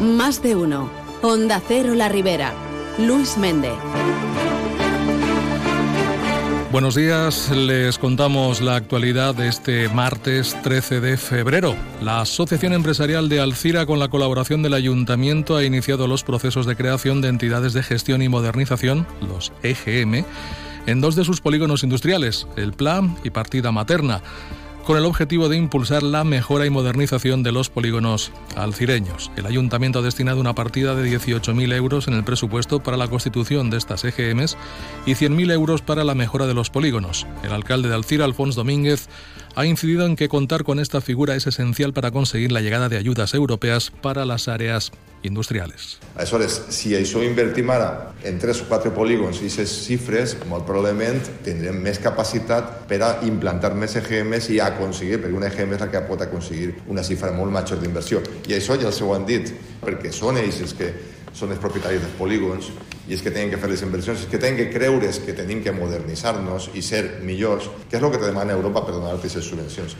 Más de uno. Onda Cero La Ribera. Luis Méndez. Buenos días, les contamos la actualidad de este martes 13 de febrero. La Asociación Empresarial de Alcira, con la colaboración del Ayuntamiento, ha iniciado los procesos de creación de entidades de gestión y modernización, los EGM, en dos de sus polígonos industriales, el Plan y Partida Materna con el objetivo de impulsar la mejora y modernización de los polígonos alcireños. El ayuntamiento ha destinado una partida de 18.000 euros en el presupuesto para la constitución de estas EGMs y 100.000 euros para la mejora de los polígonos. El alcalde de Alcira, Alfonso Domínguez, ha incidido en que contar con esta figura es esencial para conseguir la llegada de ayudas europeas para las áreas industriales. Aleshores, si això invertim en tres o quatre polígons i aquestes xifres, molt probablement tindrem més capacitat per a implantar més EGMs i aconseguir, perquè una EGM és la que pot aconseguir una xifra molt major d'inversió. I això ja els ho han dit, perquè són ells que són els propietaris dels polígons i és que tenen que fer les inversions, és que tenen que creure que tenim que modernitzar-nos i ser millors, que és el que te demana Europa per donar aquestes subvencions.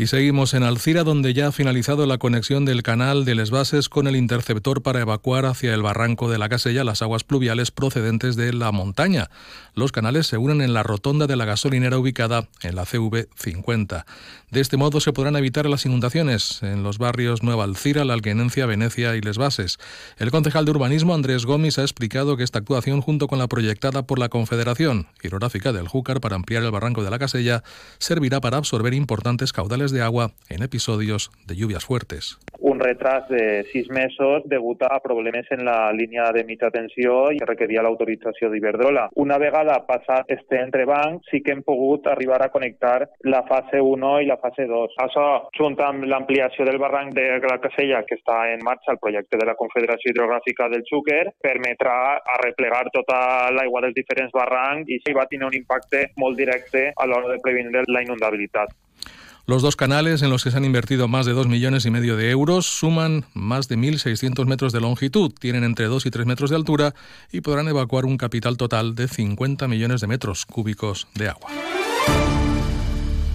Y seguimos en Alcira, donde ya ha finalizado la conexión del canal de Les Bases con el interceptor para evacuar hacia el barranco de la Casella las aguas pluviales procedentes de la montaña. Los canales se unen en la rotonda de la gasolinera ubicada en la CV50. De este modo se podrán evitar las inundaciones en los barrios Nueva Alcira, La Alquenencia, Venecia y Les Bases. El concejal de urbanismo Andrés Gómez ha explicado que esta actuación, junto con la proyectada por la Confederación Hidrográfica del Júcar para ampliar el barranco de la Casella, servirá para absorber importantes caudales de agua en episodios de lluvias fuertes. Un retras de sis mesos degut a problemes en la línia de mitja tensió i que requeria l'autorització d'Iberdrola. Una vegada passat este entrebanc, sí que hem pogut arribar a connectar la fase 1 i la fase 2. Això, junt amb l'ampliació del barranc de la Casella, que està en marxa el projecte de la Confederació Hidrogràfica del Xúquer, permetrà arreplegar tota l'aigua dels diferents barrancs i sí va tenir un impacte molt directe a l'hora de prevenir la inundabilitat. Los dos canales, en los que se han invertido más de 2 millones y medio de euros, suman más de 1.600 metros de longitud, tienen entre 2 y 3 metros de altura y podrán evacuar un capital total de 50 millones de metros cúbicos de agua.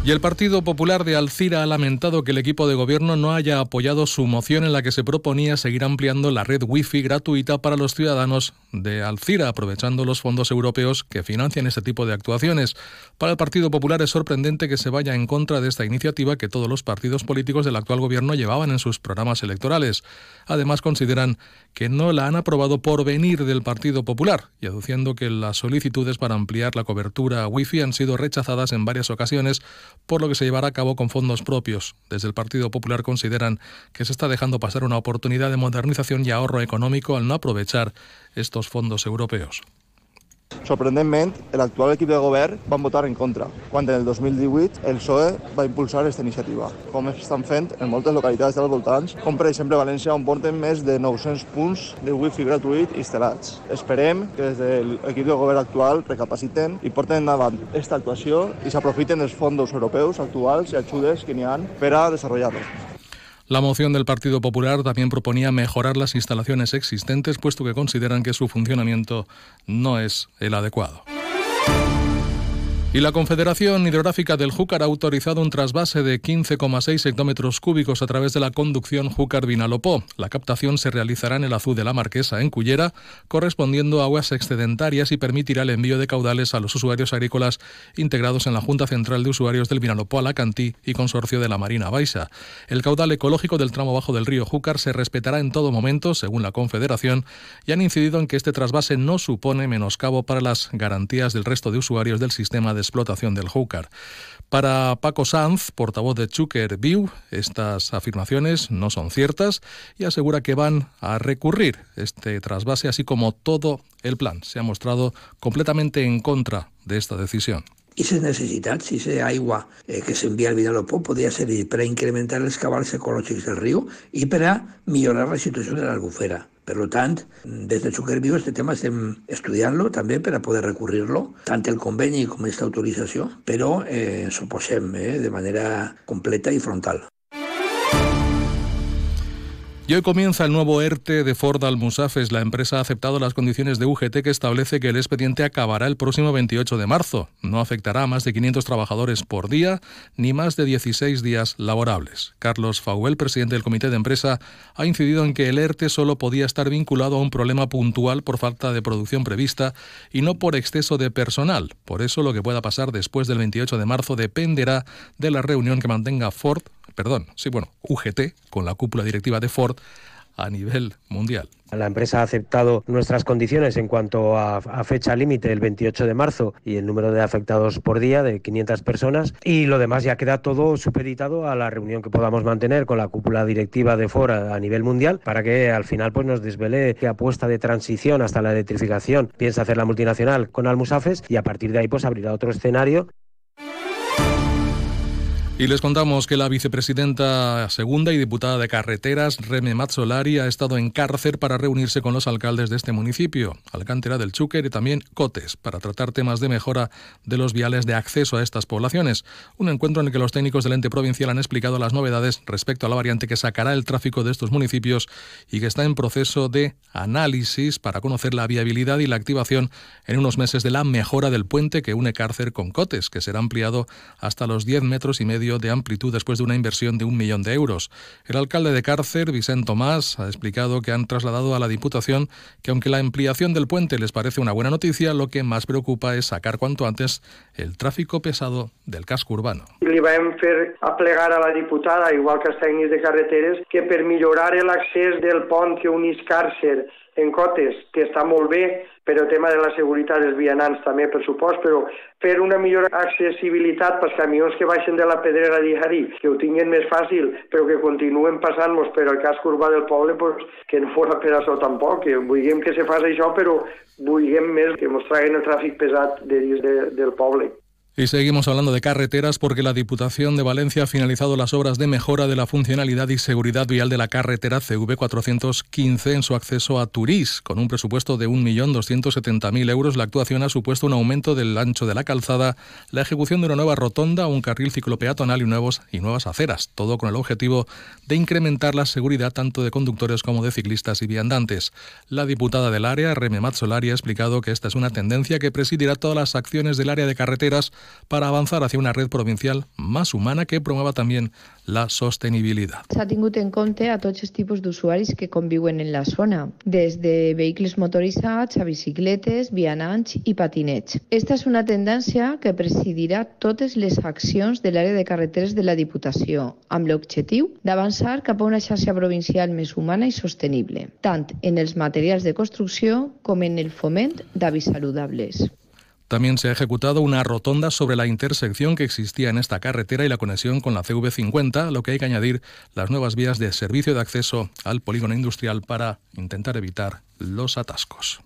Y el Partido Popular de Alcira ha lamentado que el equipo de gobierno no haya apoyado su moción en la que se proponía seguir ampliando la red Wi-Fi gratuita para los ciudadanos de Alcira, aprovechando los fondos europeos que financian este tipo de actuaciones. Para el Partido Popular es sorprendente que se vaya en contra de esta iniciativa que todos los partidos políticos del actual gobierno llevaban en sus programas electorales. Además, consideran que no la han aprobado por venir del Partido Popular y aduciendo que las solicitudes para ampliar la cobertura Wi-Fi han sido rechazadas en varias ocasiones por lo que se llevará a cabo con fondos propios. Desde el Partido Popular consideran que se está dejando pasar una oportunidad de modernización y ahorro económico al no aprovechar estos fondos europeos. Sorprendentment, l'actual equip de govern van votar en contra, quan en el 2018 el PSOE va impulsar aquesta iniciativa, com estan fent en moltes localitats dels voltants, com per exemple València, on porten més de 900 punts de wifi gratuït instal·lats. Esperem que des de l'equip de govern actual recapaciten i porten endavant aquesta actuació i s'aprofiten dels fons europeus actuals i ajudes que n'hi ha per a desenvolupar-lo. La moción del Partido Popular también proponía mejorar las instalaciones existentes, puesto que consideran que su funcionamiento no es el adecuado. Y la Confederación Hidrográfica del Júcar ha autorizado un trasvase de 15,6 hectómetros cúbicos a través de la conducción Júcar-Vinalopó. La captación se realizará en el Azul de la Marquesa, en Cullera, correspondiendo a aguas excedentarias y permitirá el envío de caudales a los usuarios agrícolas integrados en la Junta Central de Usuarios del Vinalopó Alacantí y Consorcio de la Marina Baixa. El caudal ecológico del tramo bajo del río Júcar se respetará en todo momento, según la Confederación, y han incidido en que este trasvase no supone menoscabo para las garantías del resto de usuarios del sistema de explotación del Júcar. Para Paco Sanz, portavoz de Chucker View, estas afirmaciones no son ciertas y asegura que van a recurrir este trasvase, así como todo el plan. Se ha mostrado completamente en contra de esta decisión. I les necessitats, si aquesta aigua eh, que s'envia al Vinalopó podria servir per a incrementar els cabals ecològics del riu i per a millorar la situació de l'albufera. Per tant, des de Suckerviu este tema estem estudiant-lo també per a poder recurrir-lo, tant el conveni com aquesta autorització, però eh, ens oposem eh, de manera completa i frontal. Y hoy comienza el nuevo ERTE de Ford Almusafes. La empresa ha aceptado las condiciones de UGT que establece que el expediente acabará el próximo 28 de marzo. No afectará a más de 500 trabajadores por día ni más de 16 días laborables. Carlos Fauel, presidente del comité de empresa, ha incidido en que el ERTE solo podía estar vinculado a un problema puntual por falta de producción prevista y no por exceso de personal. Por eso lo que pueda pasar después del 28 de marzo dependerá de la reunión que mantenga Ford perdón, sí, bueno, UGT, con la cúpula directiva de Ford a nivel mundial. La empresa ha aceptado nuestras condiciones en cuanto a, fecha límite, el 28 de marzo, y el número de afectados por día de 500 personas. Y lo demás ya queda todo supeditado a la reunión que podamos mantener con la cúpula directiva de Ford a, a nivel mundial para que al final pues, nos desvele qué apuesta de transición hasta la electrificación piensa hacer la multinacional con Almusafes y a partir de ahí pues abrirá otro escenario. Y les contamos que la vicepresidenta segunda y diputada de carreteras, Reme Mazzolari, ha estado en cárcel para reunirse con los alcaldes de este municipio, Alcántara del Chúquer y también Cotes, para tratar temas de mejora de los viales de acceso a estas poblaciones. Un encuentro en el que los técnicos del ente provincial han explicado las novedades respecto a la variante que sacará el tráfico de estos municipios y que está en proceso de análisis para conocer la viabilidad y la activación en unos meses de la mejora del puente que une Cárcer con Cotes, que será ampliado hasta los 10 metros y medio de amplitud después de una inversión de un millón de euros. El alcalde de Cárcer, Vicente Tomás, ha explicado que han trasladado a la Diputación que aunque la ampliación del puente les parece una buena noticia, lo que más preocupa es sacar cuanto antes el tráfico pesado del casco urbano. Li vam fer aplegar a la diputada, igual que els tècnics de carreteres, que per millorar l'accés del pont que unís en Cotes, que està molt bé, però el tema de la seguretat dels vianants també, per supost, però fer una millor accessibilitat pels camions que baixen de la Pedrera d'Ijarí, que ho tinguin més fàcil, però que continuen passant-nos per al casc urbà del poble, pues, que no fora per això tampoc, que vulguem que se faci això, però vulguem més que ens traguin el tràfic pesat de, de, del poble. Y seguimos hablando de carreteras porque la Diputación de Valencia ha finalizado las obras de mejora de la funcionalidad y seguridad vial de la carretera CV415 en su acceso a Turís. Con un presupuesto de 1.270.000 euros, la actuación ha supuesto un aumento del ancho de la calzada, la ejecución de una nueva rotonda, un carril ciclopeatonal y, nuevos, y nuevas aceras, todo con el objetivo de incrementar la seguridad tanto de conductores como de ciclistas y viandantes. La diputada del área, Reme Mazzolari, ha explicado que esta es una tendencia que presidirá todas las acciones del área de carreteras para avanzar hacia una red provincial más humana que promueva también la sostenibilitat. S'ha tingut en compte a tots els tipus d'usuaris que conviuen en la zona, des de vehicles motoritzats a bicicletes, vianants i patinets. Esta és una tendència que presidirà totes les accions de l'àrea de carreteres de la Diputació, amb l'objectiu d'avançar cap a una xarxa provincial més humana i sostenible, tant en els materials de construcció com en el foment d'avis saludables. También se ha ejecutado una rotonda sobre la intersección que existía en esta carretera y la conexión con la CV50, lo que hay que añadir las nuevas vías de servicio de acceso al polígono industrial para intentar evitar los atascos.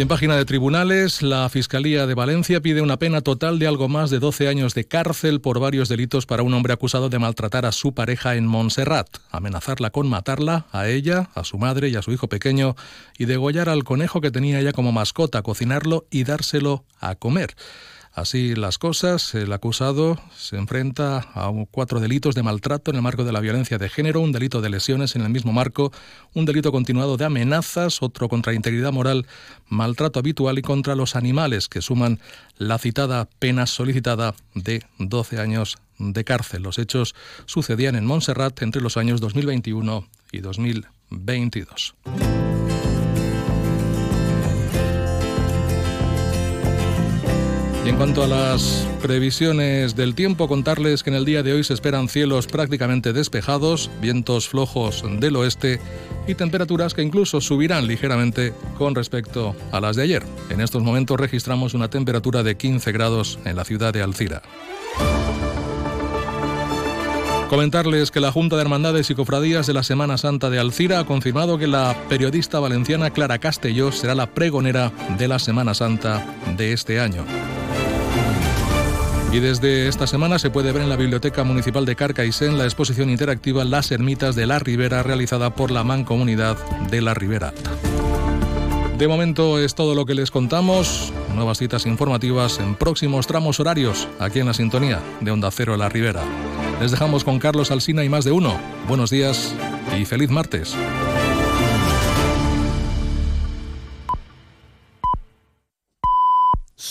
Y en página de tribunales, la Fiscalía de Valencia pide una pena total de algo más de 12 años de cárcel por varios delitos para un hombre acusado de maltratar a su pareja en Montserrat, amenazarla con matarla, a ella, a su madre y a su hijo pequeño, y degollar al conejo que tenía ella como mascota, cocinarlo y dárselo a comer. Así las cosas, el acusado se enfrenta a cuatro delitos de maltrato en el marco de la violencia de género, un delito de lesiones en el mismo marco, un delito continuado de amenazas, otro contra integridad moral, maltrato habitual y contra los animales, que suman la citada pena solicitada de 12 años de cárcel. Los hechos sucedían en Montserrat entre los años 2021 y 2022. En cuanto a las previsiones del tiempo, contarles que en el día de hoy se esperan cielos prácticamente despejados, vientos flojos del oeste y temperaturas que incluso subirán ligeramente con respecto a las de ayer. En estos momentos registramos una temperatura de 15 grados en la ciudad de Alcira. Comentarles que la Junta de Hermandades y Cofradías de la Semana Santa de Alcira ha confirmado que la periodista valenciana Clara Castelló será la pregonera de la Semana Santa de este año. Y desde esta semana se puede ver en la Biblioteca Municipal de Carcaixent la exposición interactiva Las Ermitas de la Ribera realizada por la Mancomunidad de la Ribera. De momento es todo lo que les contamos. Nuevas citas informativas en próximos tramos horarios aquí en la sintonía de Onda Cero La Ribera. Les dejamos con Carlos Alsina y más de uno. Buenos días y feliz martes.